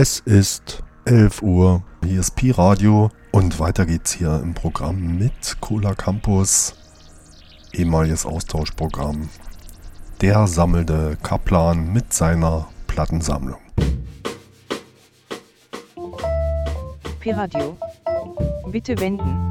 Es ist 11 Uhr, hier ist Pi Radio und weiter geht's hier im Programm mit Cola Campus, ehemaliges Austauschprogramm. Der sammelte Kaplan mit seiner Plattensammlung. Pi Radio. Bitte wenden.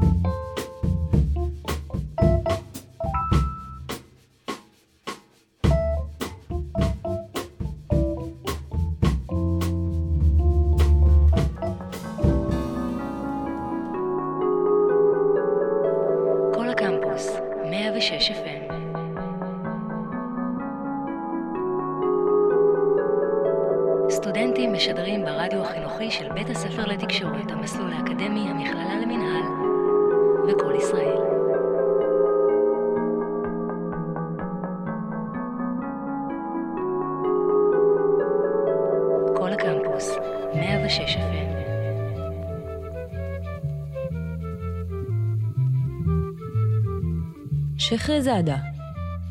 שחרזאדה,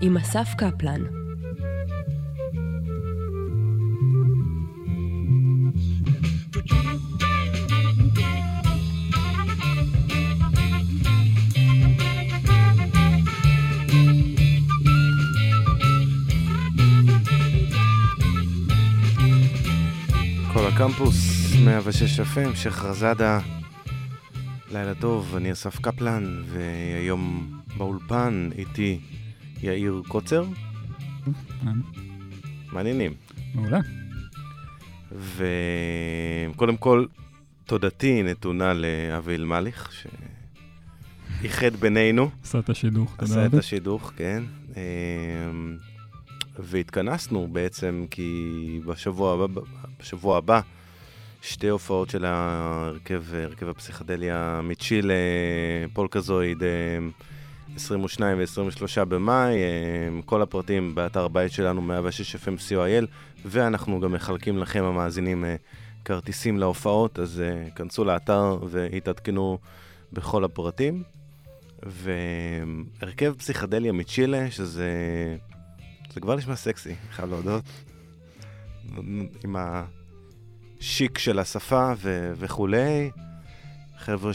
עם אסף קפלן. כל הקמפוס, 106 FM, שחרזאדה, לילה טוב, אני אסף קפלן, והיום באולפן איתי יאיר קוצר, מעניינים. מעולה. וקודם כל, תודתי נתונה לאבי אלמליך, שאיחד בינינו, עשה את השידוך, תודה עשה את. השידוך, כן. אמ, והתכנסנו בעצם כי בשבוע הבא, בשבוע הבא שתי הופעות של ההרכב, הרכב הפסיכדליה מצ'ילה, פולקזויד, אמ, 22 ו-23 במאי, אמ, כל הפרטים באתר הבית שלנו 106 FM co.il ואנחנו גם מחלקים לכם המאזינים אה, כרטיסים להופעות, אז אה, כנסו לאתר והתעדכנו בכל הפרטים. והרכב פסיכדליה מצ'ילה, שזה... זה כבר נשמע סקסי, חייב להודות. עם השיק של השפה ו- וכולי. חבר'ה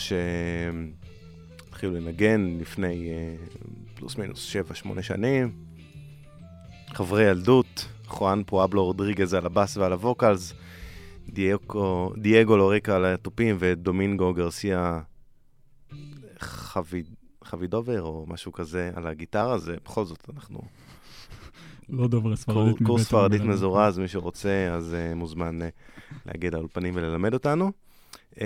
שהתחילו לנגן לפני אה, פלוס מינוס 7-8 שנים. חברי ילדות, חואן פואבלו רודריגז על הבאס ועל הווקלס, דייגו, לורקה על התופים ודומינגו גרסיה חביד, חבידובר או משהו כזה על הגיטרה, זה בכל זאת אנחנו לא דוברי ספרדית. קור- קורס ספרדית. מזורז, מי שרוצה, אז uh, מוזמן uh, להגיע לאולפנים וללמד אותנו. Uh,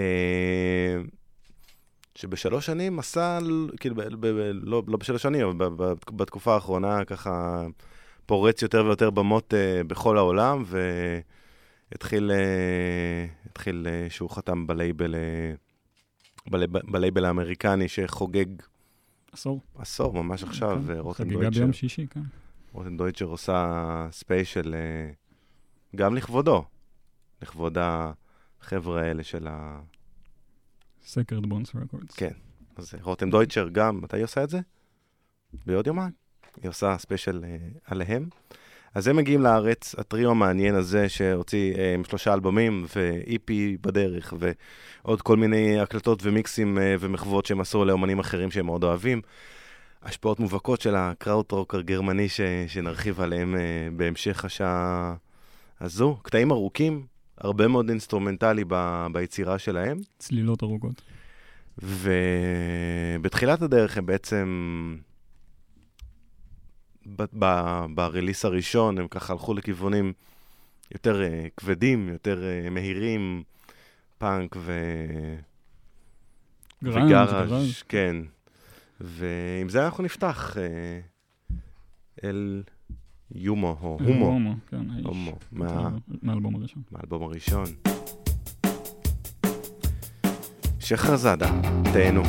שבשלוש שנים עשה, כאילו, ב- ב- ב- לא, לא בשלוש שנים, אבל ב- ב- בתקופה האחרונה ככה פורץ יותר ויותר במות uh, בכל העולם, והתחיל uh, התחיל, uh, שהוא חתם בלייבל, בלייב, בלייבל האמריקני שחוגג עשור. עשור, ממש עכשיו, כן, חגיגה דויטשר. ביום שישי, כן. רותם דויטשר עושה ספיישל אה, גם לכבודו, לכבוד החבר'ה האלה של ה... Sacred Bones Records. כן. אז רותם דויטשר גם, מתי היא עושה את זה? בעוד יומיים. היא עושה ספיישל אה, עליהם. אז הם מגיעים לארץ, הטריו המעניין הזה שהוציא עם שלושה אלבומים ו-EP בדרך ועוד כל מיני הקלטות ומיקסים אה, ומחוות שהם עשו לאומנים אחרים שהם מאוד אוהבים. השפעות מובהקות של הקראוטרוק הגרמני ש, שנרחיב עליהם אה, בהמשך השעה הזו. קטעים ארוכים, הרבה מאוד אינסטרומנטלי ב, ביצירה שלהם. צלילות ארוכות. ובתחילת הדרך הם בעצם, ב- ב- ב release הראשון, הם ככה הלכו לכיוונים יותר uh, כבדים, יותר uh, מהירים, פאנק ו... גראנג', וגראז', גראז'. כן. ועם זה אנחנו נפתח uh, אל יומו, או הומו, הומו, כן, האיש. הומו, מה- מהאלבום הראשון. מהאלבום הראשון. שחרזאדה, תהנו.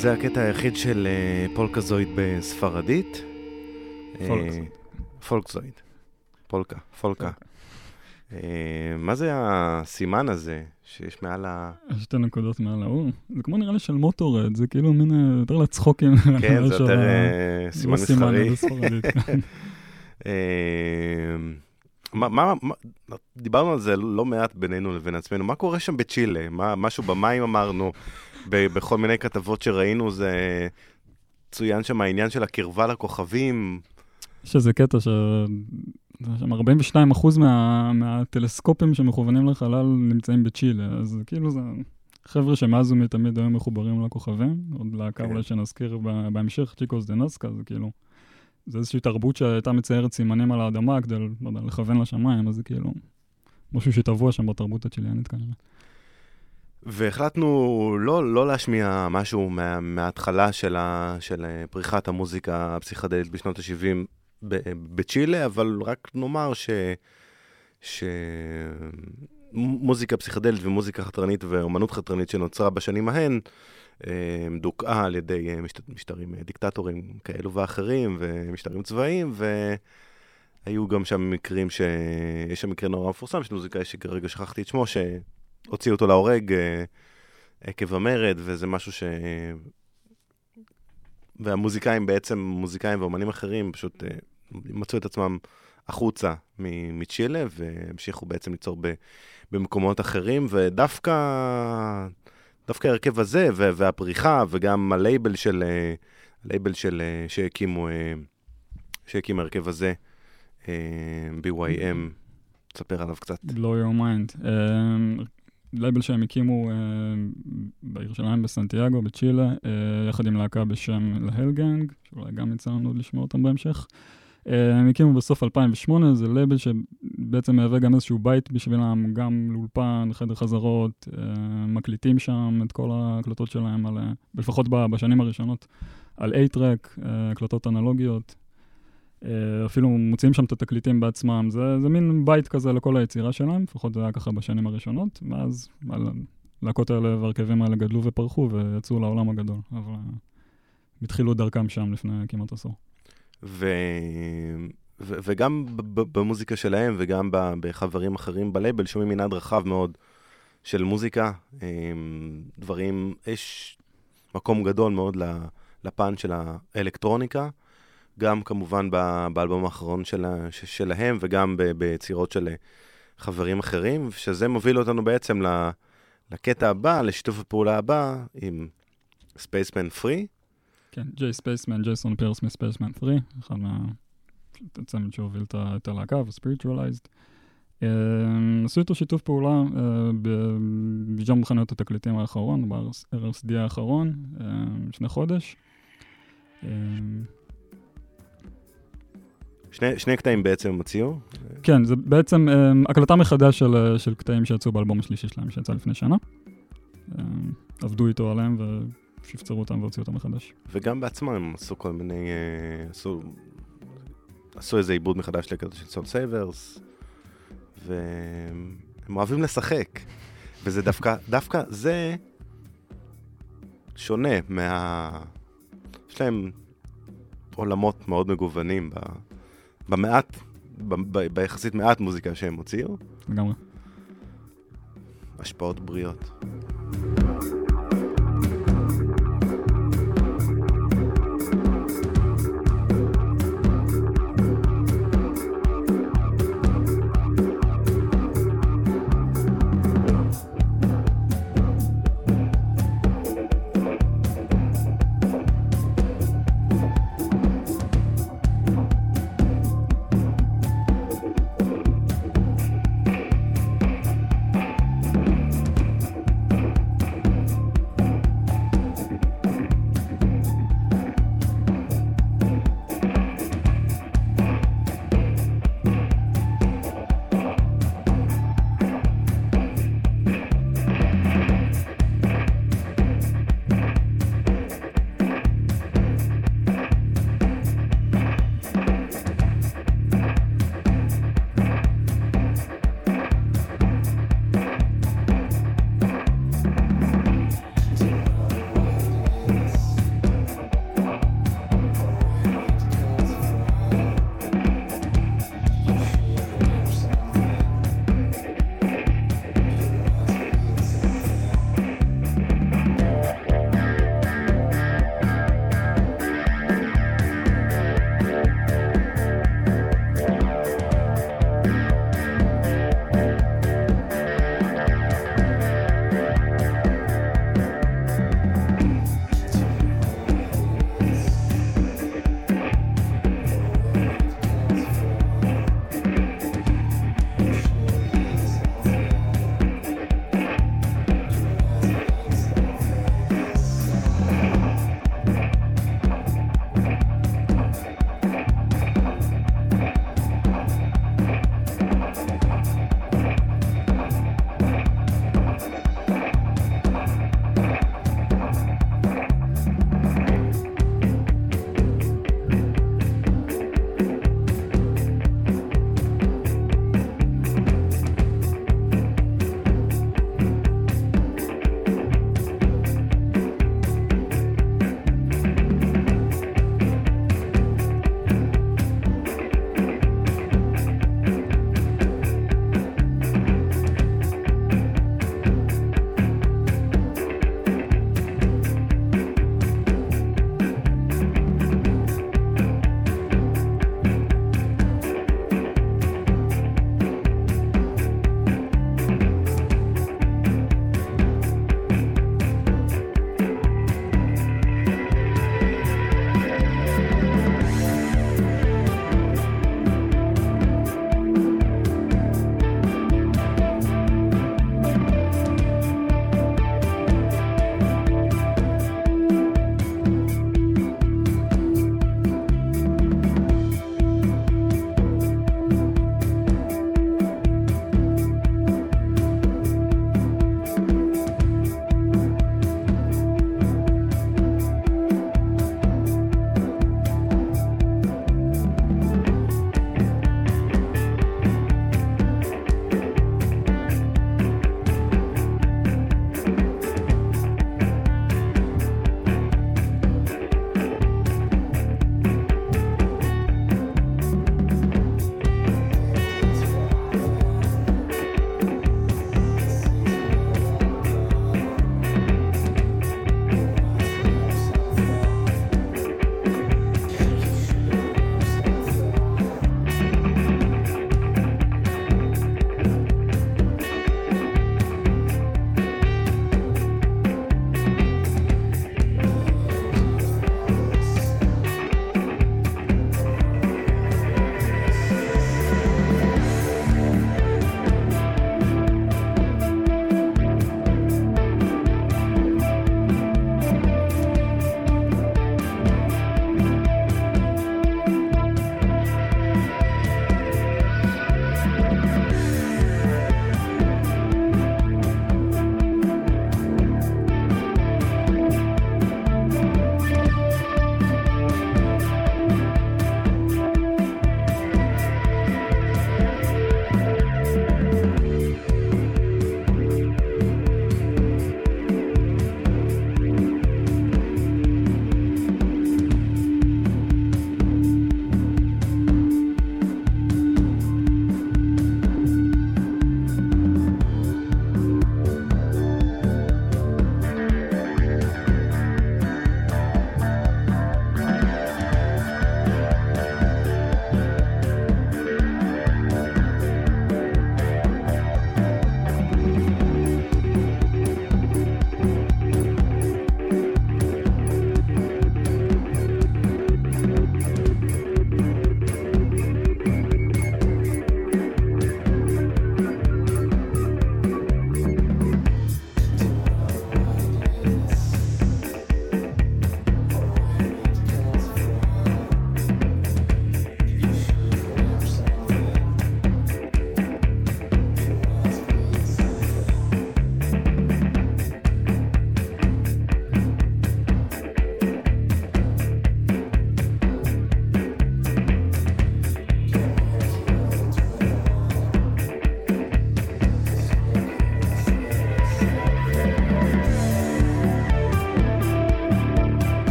זה הקטע היחיד של אה, פולקזויד בספרדית. אה, פולקזויד. פולקזויד. פולקה, פולקה. אה, מה זה הסימן הזה שיש מעל ה... שתי נקודות מעל ההוא. זה כמו נראה לי של מוטורד, זה כאילו מין יותר לצחוקים. כן, זה יותר סימן מסחרי. כן. מה, מה, מה, דיברנו על זה לא מעט בינינו לבין עצמנו, מה קורה שם בצ'ילה? מה, משהו במים אמרנו, בכל מיני כתבות שראינו, זה צוין שם העניין של הקרבה לכוכבים. יש איזה קטע ש... שם 42% מה... מהטלסקופים שמכוונים לחלל נמצאים בצ'ילה, אז כאילו זה חבר'ה שמאז ומתמיד היו מחוברים לכוכבים, עוד להקה כן. אולי שנזכיר בהמשך, צ'יקוס דה נוסקה, זה כאילו, זה איזושהי תרבות שהייתה מציירת סימנים על האדמה כדי, לא יודע, לכוון לשמיים, אז זה כאילו משהו שטבוע שם בתרבות הצ'יליאנית כנראה. והחלטנו לא, לא להשמיע משהו מה, מההתחלה של, ה, של אה, פריחת המוזיקה הפסיכדלית בשנות ה-70 בצ'ילה, אבל רק נאמר ש... שמוזיקה פסיכדלית ומוזיקה חתרנית ואומנות חתרנית שנוצרה בשנים ההן, אה, דוכאה על ידי אה, משטרים דיקטטורים כאלו ואחרים ומשטרים צבאיים, והיו גם שם מקרים ש... יש שם מקרה נורא מפורסם של מוזיקאי שכרגע שכחתי את שמו, שהוציאו אותו להורג אה, עקב המרד, וזה משהו ש... והמוזיקאים בעצם, מוזיקאים ואומנים אחרים פשוט אה, מצאו את עצמם החוצה מצ'ילה, והמשיכו בעצם ליצור במקומות אחרים, ודווקא דווקא ההרכב הזה, והפריחה, וגם הלייבל של, אה, הלייבל של, שהקימו, שהקים ההרכב הזה, BYM, תספר עליו קצת. blow your mind. לייבל שהם הקימו אה, בעיר שלהם בסנטיאגו, בצ'ילה, אה, יחד עם להקה בשם La Hell Gang, שאולי גם יצא לנו לשמוע אותם בהמשך. אה, הם הקימו בסוף 2008, זה לייבל שבעצם מהווה גם איזשהו בית בשבילם, גם לאולפן, חדר חזרות, אה, מקליטים שם את כל ההקלטות שלהם, על, אה, לפחות בשנים הראשונות, על A-Track, אה, הקלטות אנלוגיות. אה, אפילו מוציאים שם את התקליטים בעצמם, זה, זה מין בית כזה לכל היצירה שלהם, לפחות זה היה ככה בשנים הראשונות, ואז הלהקות האלה והרכבים האלה גדלו ופרחו ויצאו לעולם הגדול, אבל אה, הם התחילו את דרכם שם לפני כמעט עשור. ו... ו... וגם במוזיקה שלהם וגם בחברים אחרים בלייבל שומעים מנעד רחב מאוד של מוזיקה. אמ, דברים, יש מקום גדול מאוד לפן של האלקטרוניקה, גם כמובן באלבום האחרון של... שלהם וגם ביצירות של חברים אחרים, שזה מוביל אותנו בעצם. לקטע הבא, לשיתוף הפעולה הבא עם Spacemen Three. כן, J Spaceman, ג'ייסון פירס מ Spacemen 3, אחד מה... הצמד שהוביל את הלהקה ו-Spiritualized. אה, עשו איתו שיתוף פעולה אה, ב- בג'אם חנויות התקליטים האחרון, ב-RSD האחרון, אה, לפני חודש. שני, שני קטעים בעצם הם הציעו? כן, זה בעצם אמ, הקלטה מחדש של, אה, של קטעים שיצאו באלבום השלישי שלהם, שיצא לפני שנה. אמ, עבדו איתו עליהם ושפצרו אותם והוציאו אותם מחדש. וגם בעצמם הם עשו כל מיני... אה, עשו, עשו איזה עיבוד מחדש לקטע של Soulsavers, והם אוהבים לשחק. וזה דווקא, דווקא זה שונה מה... יש להם עולמות מאוד מגוונים ב... במעט, ביחסית מעט מוזיקה שהם הוציאו. לגמרי. השפעות בריאות.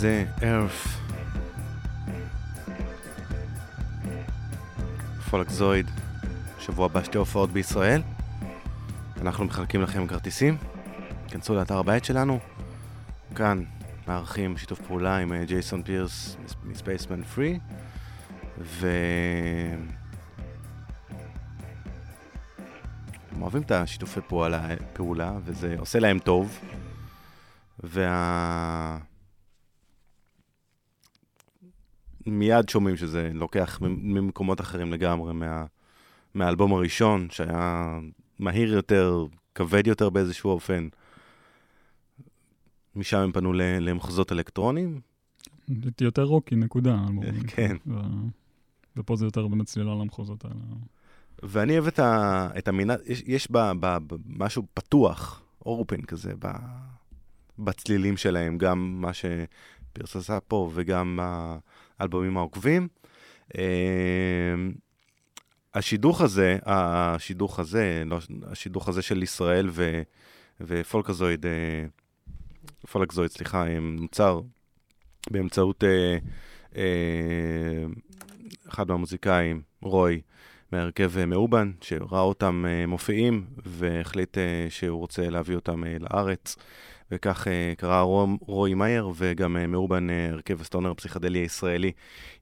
הזה, Earth. פולקזויד, שבוע הבא שתי הופעות בישראל. אנחנו מחלקים לכם כרטיסים. כנסו לאתר הבית שלנו. כאן מארחים שיתוף פעולה עם אה, ג'ייסון פירס מספייסמן פרי. ו... הם אוהבים את השיתופי פעולה, פעולה, וזה עושה להם טוב. וה... מיד שומעים שזה לוקח ממקומות אחרים לגמרי מה... מהאלבום הראשון, שהיה מהיר יותר, כבד יותר באיזשהו אופן. משם הם פנו למחזות אלקטרונים. יותר רוקי, נקודה. כן. ופה זה יותר באמת צלילה למחוזות האלה. ואני אוהב את, ה, את המנעד, יש, יש בה, בה, בה משהו פתוח, אורפן כזה, ב, בצלילים שלהם, גם מה שפירס עשה פה וגם האלבומים העוקבים. אמ, השידוך הזה, השידוך הזה, לא, השידוך הזה של ישראל ו, ופולקזויד, אה, פולקזויד, סליחה, נוצר באמצעות אה, אה, אחד מהמוזיקאים, רוי, מהרכב אה, מאובן, שראה אותם אה, מופיעים והחליט אה, שהוא רוצה להביא אותם לארץ. וכך קרא רוי מאייר וגם מאובן, הרכב הסטונר הפסיכדלי הישראלי,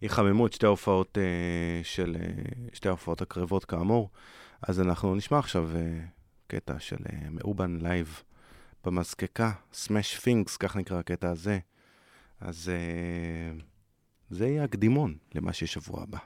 יחממו את שתי ההופעות של, שתי ההופעות הקרובות כאמור. אז אנחנו נשמע עכשיו קטע של מאובן לייב במזקקה, Smash Pinks, כך נקרא הקטע הזה. אז זה יהיה הקדימון למה שיש שבוע הבא.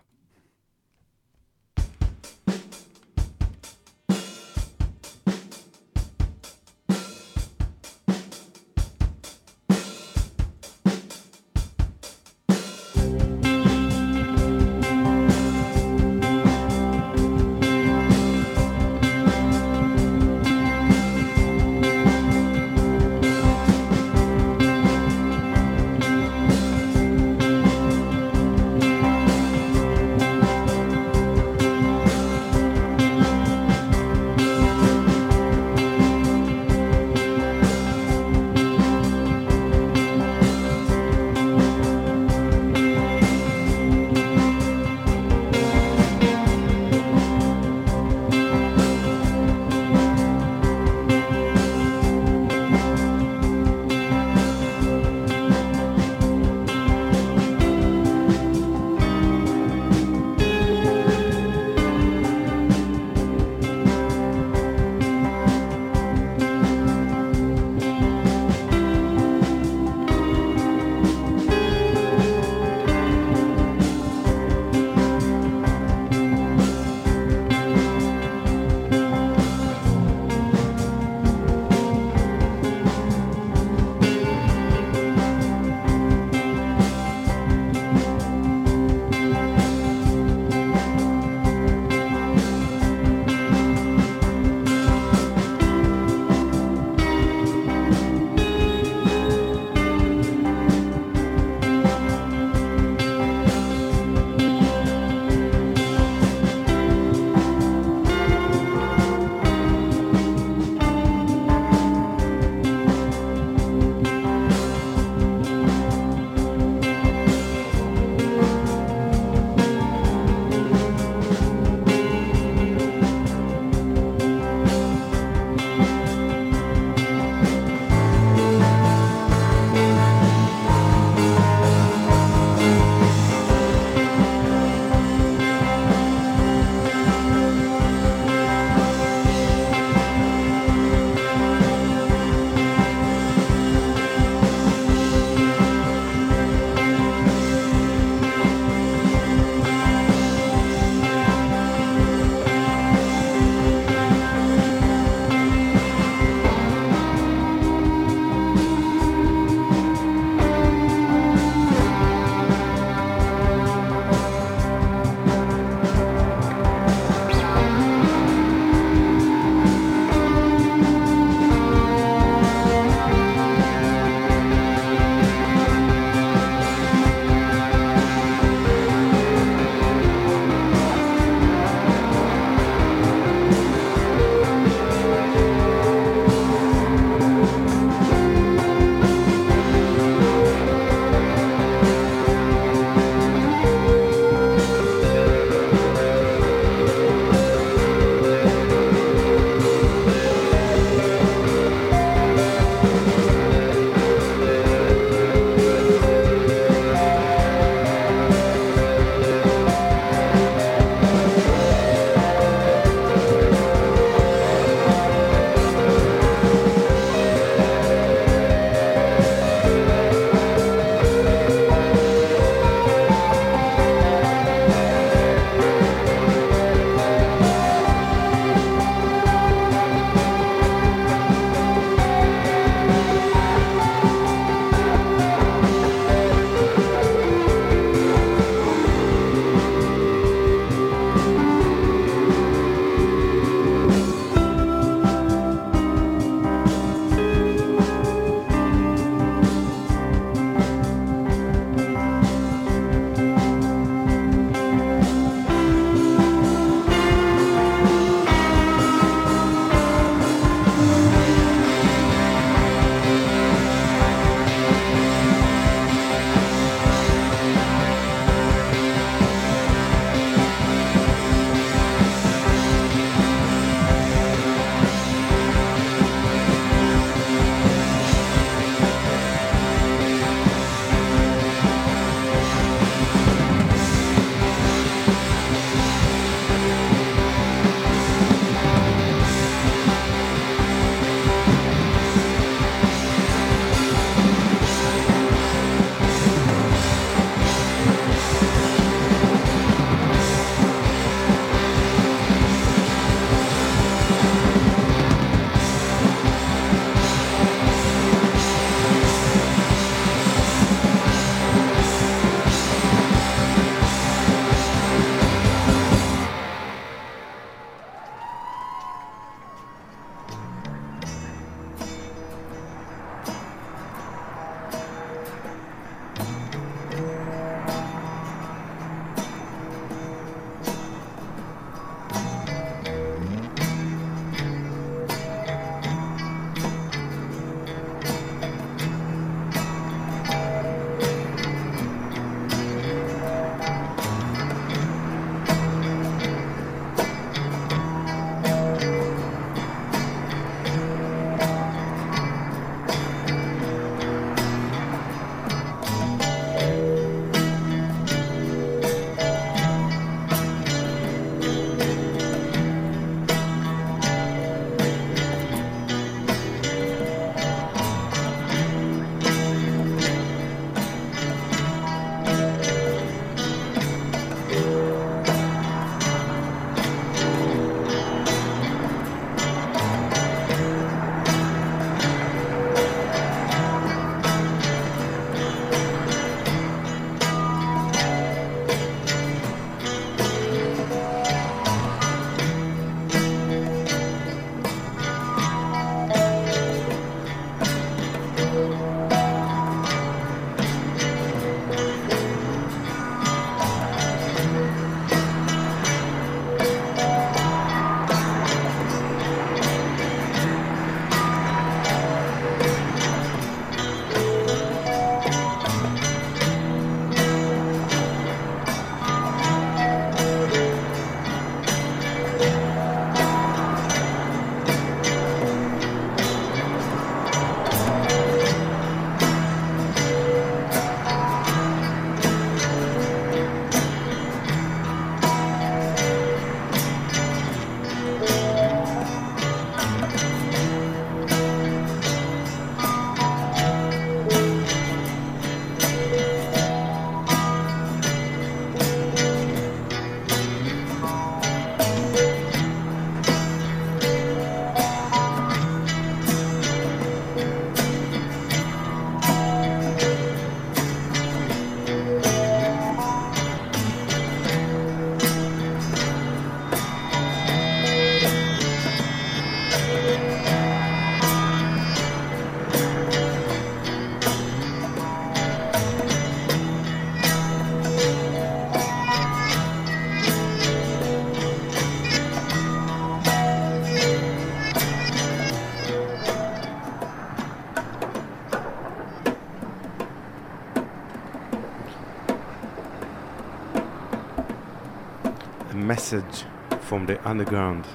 Message from the underground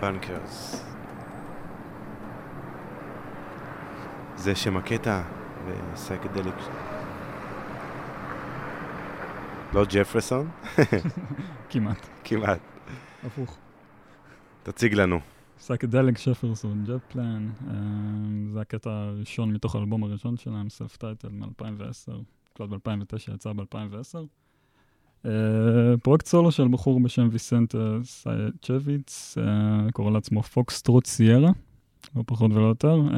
bunkers. זה שם הקטע ו Psychedelic. לא ג'פרסון? כמעט, כמעט. הפוך. תציג לנו. Psychedelic Schafferson Jetplane, זה הקטע הראשון מתוך האלבום הראשון שלהם, self titled מ-2010, הוקלט ב-2009, יצא ב-2010. פרויקט סולו של בחור בשם ויסנט סייצ'ביץ, uh, קורא לעצמו Foxtrot Sierra, לא פחות ולא יותר. Uh,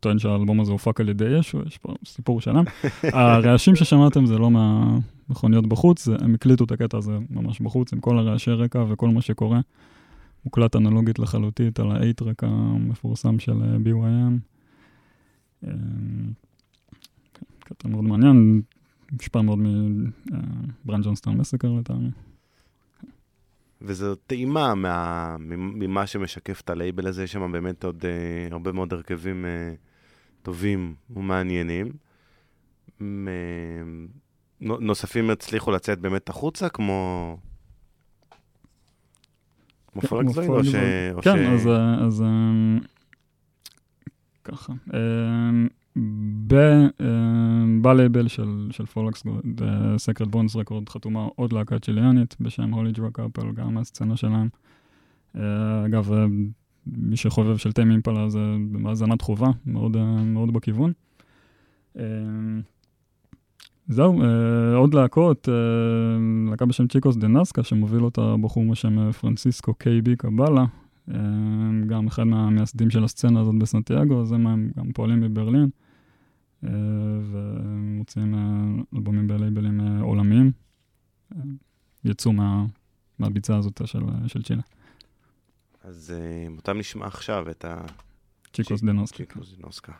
טוען שהאלבום הזה הופק על ידי ישו, יש פה סיפור שלם. הרעשים ששמעתם זה לא מהמכוניות בחוץ, זה, הם הקליטו את הקטע הזה ממש בחוץ, עם כל הרעשי רקע וכל מה שקורה. מוקלט אנלוגית לחלוטית על ה eight track המפורסם של אה, BYM. אה, כן, קטע מאוד מעניין, מושפע מאוד מבריין ג'ונסטון מסקר לטעמי. וזו טעימה מה, ממה שמשקף את הלייבל הזה, יש שם באמת עוד uh, הרבה מאוד הרכבים uh, טובים ומעניינים. Uh, נוספים הצליחו לצאת באמת החוצה, כמו... כמו כן, פולקסווין, או ש... כן, ש... אז, אה, אז אה, ככה. אה, ב- אה, בלייבל של, של פולקס, Sacred Bones Records, חתומה עוד להקה צ'יליאנית בשם Holydrug Couple, גם מהסצנה שלהם. אה, אגב, אה, מי שחובב של Tame Impala זה האזנת חובה, מאוד, מאוד בכיוון. זהו, עוד להקות, להקה בשם צ'יקוס דה נסקה, שמוביל אותה בחור בשם פרנסיסקו קיי בי קבלה, גם אחד מהמייסדים של הסצנה הזאת בסנטיאגו, אז הם גם פועלים בברלין, ומוציאים אה, אלבומים בלייבלים אה, עולמיים. אה, יצאו מה, מהביצה הזאת של, של צ'ילה. אז אותם נשמע עכשיו את ה... צ'יקוס דה נסקה. צ'יקוס דנוסקה.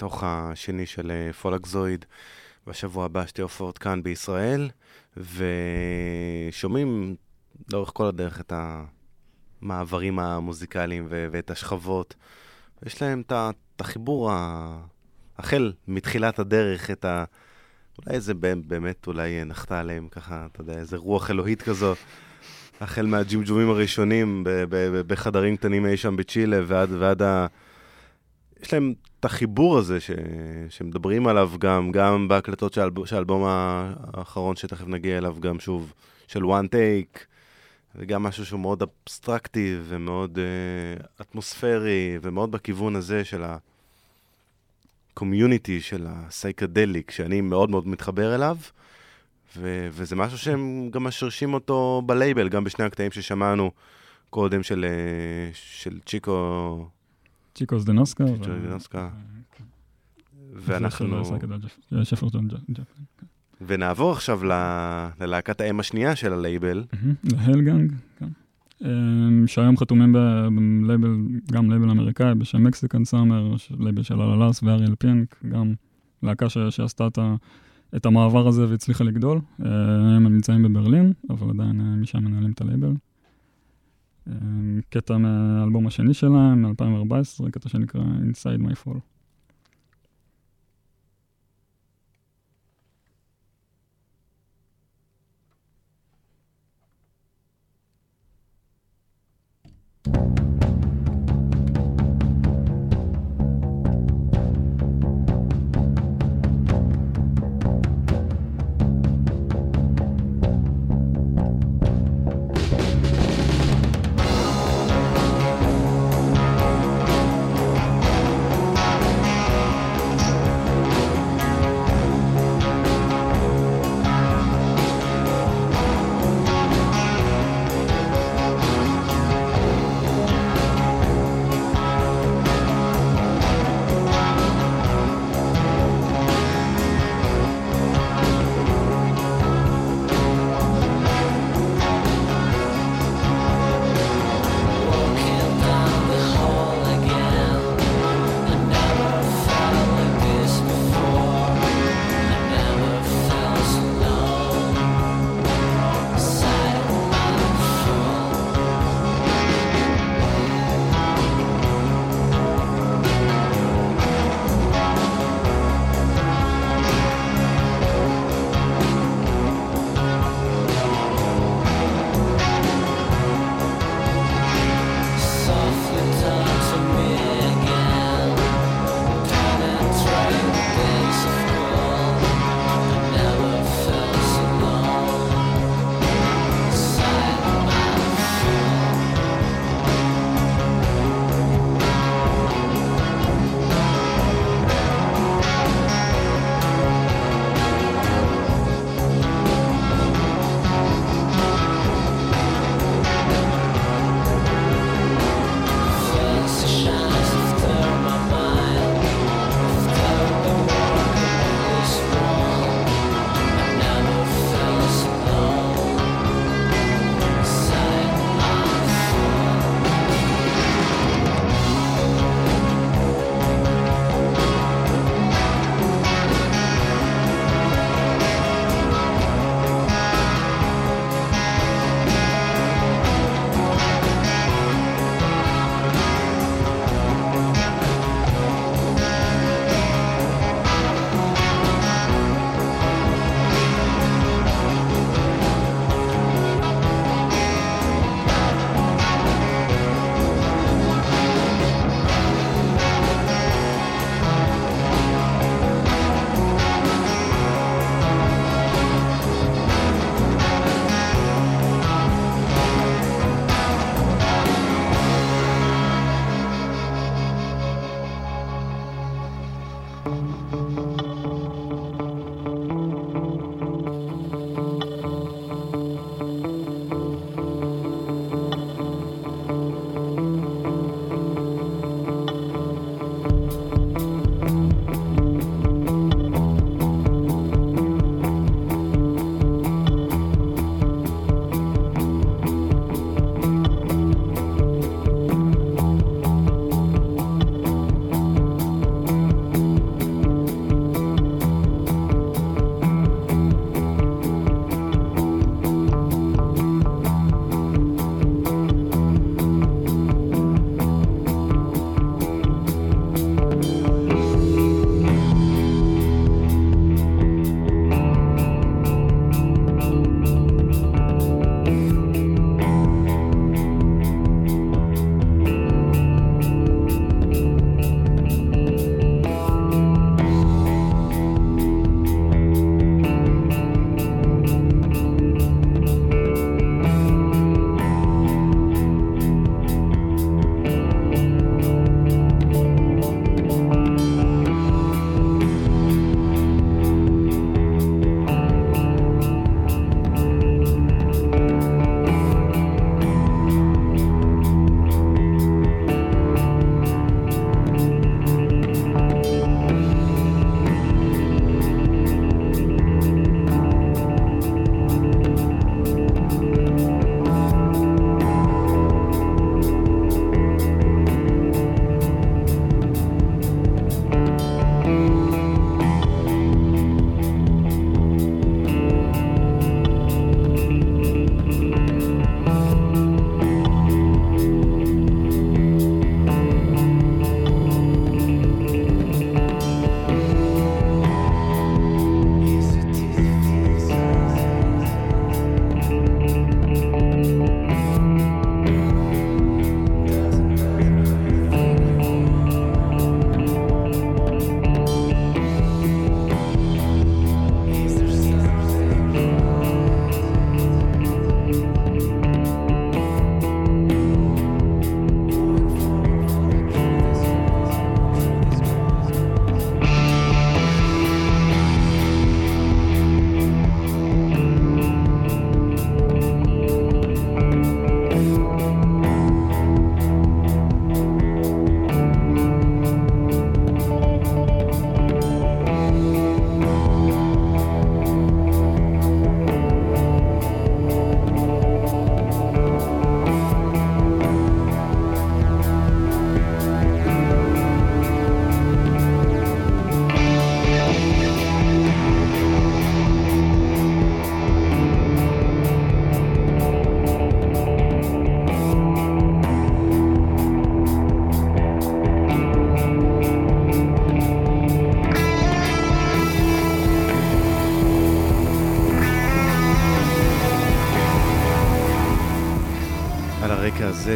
מתוך השני של אה, פולקזויד. בשבוע הבא שתי הופעות כאן בישראל, ושומעים לאורך כל הדרך את המעברים המוזיקליים ו- ואת השכבות. יש להם את החיבור, החל מתחילת הדרך, את ה... אולי זה באמת אולי נחתה עליהם ככה, אתה יודע, איזה רוח אלוהית כזו. החל מהג'ימג'ומים הראשונים בחדרים קטנים אי שם בצ'ילה ועד, ועד ה... יש להם את החיבור הזה ש... שמדברים עליו גם, גם בהקלטות של, האלב... האלבום האחרון שתכף נגיע אליו, גם שוב, של one take, וגם משהו שהוא מאוד אבסטרקטי ומאוד uh, אטמוספרי, ומאוד בכיוון הזה של ה community של ה psychedelic, שאני מאוד מאוד מתחבר אליו. ו- וזה משהו שהם גם משרשים אותו בלייבל, גם בשני הקטעים ששמענו קודם של, אה, של צ'יקו... Chicos de Nazca. Chicos de Nazca. ואנחנו... ונעבור עכשיו ללהקת האם השנייה של הלייבל. La Hell Gang, כן. שהיום חתומים בלייבל, גם לייבל אמריקאי בשם Mexican Summer, לייבל של Allah-Las ואריאל פינק, גם להקה שעשתה את ה... את המעבר הזה והצליחה לגדול. הם נמצאים בברלין, אבל עדיין משם מנהלים את הלייבל. אמ, קטע מהאלבום השני שלהם, מ-2014, קטע שנקרא Inside My Fall.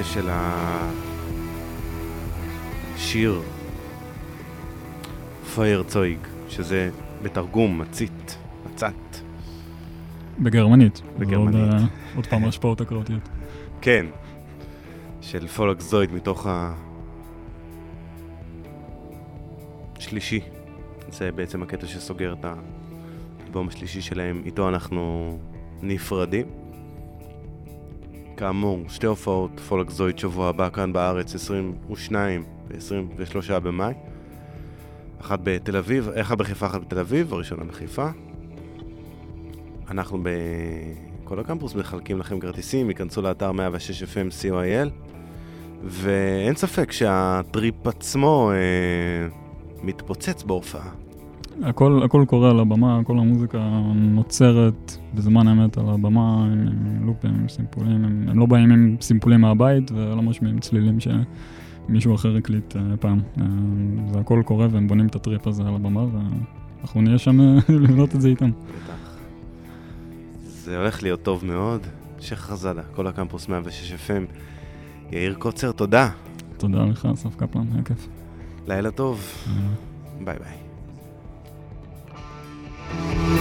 של השיר פייר צויג, שזה בתרגום מצית, מצת. בגרמנית. בגרמנית. ועוד, אה, עוד פעם השפעות אקראוטיות. כן, של פולק זויד מתוך השלישי. זה בעצם הקטע שסוגר את האלבום השלישי שלהם, איתו אנחנו נפרדים. כאמור, שתי הופעות Föllakzoid שבוע הבא כאן בארץ, 22 ו-23 במאי. אחת בתל אביב, אחת בחיפה, אחת בתל אביב, הראשונה בחיפה. אנחנו בכל הקמפוס מחלקים לכם כרטיסים, היכנסו לאתר 106 FM.CO.IL, ואין ספק שהטריפ עצמו אה, מתפוצץ בהופעה. הכל, הכל קורה על הבמה, כל המוזיקה נוצרת בזמן האמת על הבמה, עם, עם לופים, עם סימפולים, הם, הם לא באים עם סימפולים מהבית ולא משמיעים צלילים שמישהו אחר הקליט uh, פעם. Uh, זה הכל קורה והם בונים את הטריפ הזה על הבמה ואנחנו נהיה שם אה, לבנות את זה איתם. בטח. זה הולך להיות טוב מאוד. שייח' חזאדה, כל הקמפוס 106 FM. יאיר קוצר, תודה. תודה לך, אסף קפלן, היה כיף. לילה טוב. אה, ביי ביי. Thank you.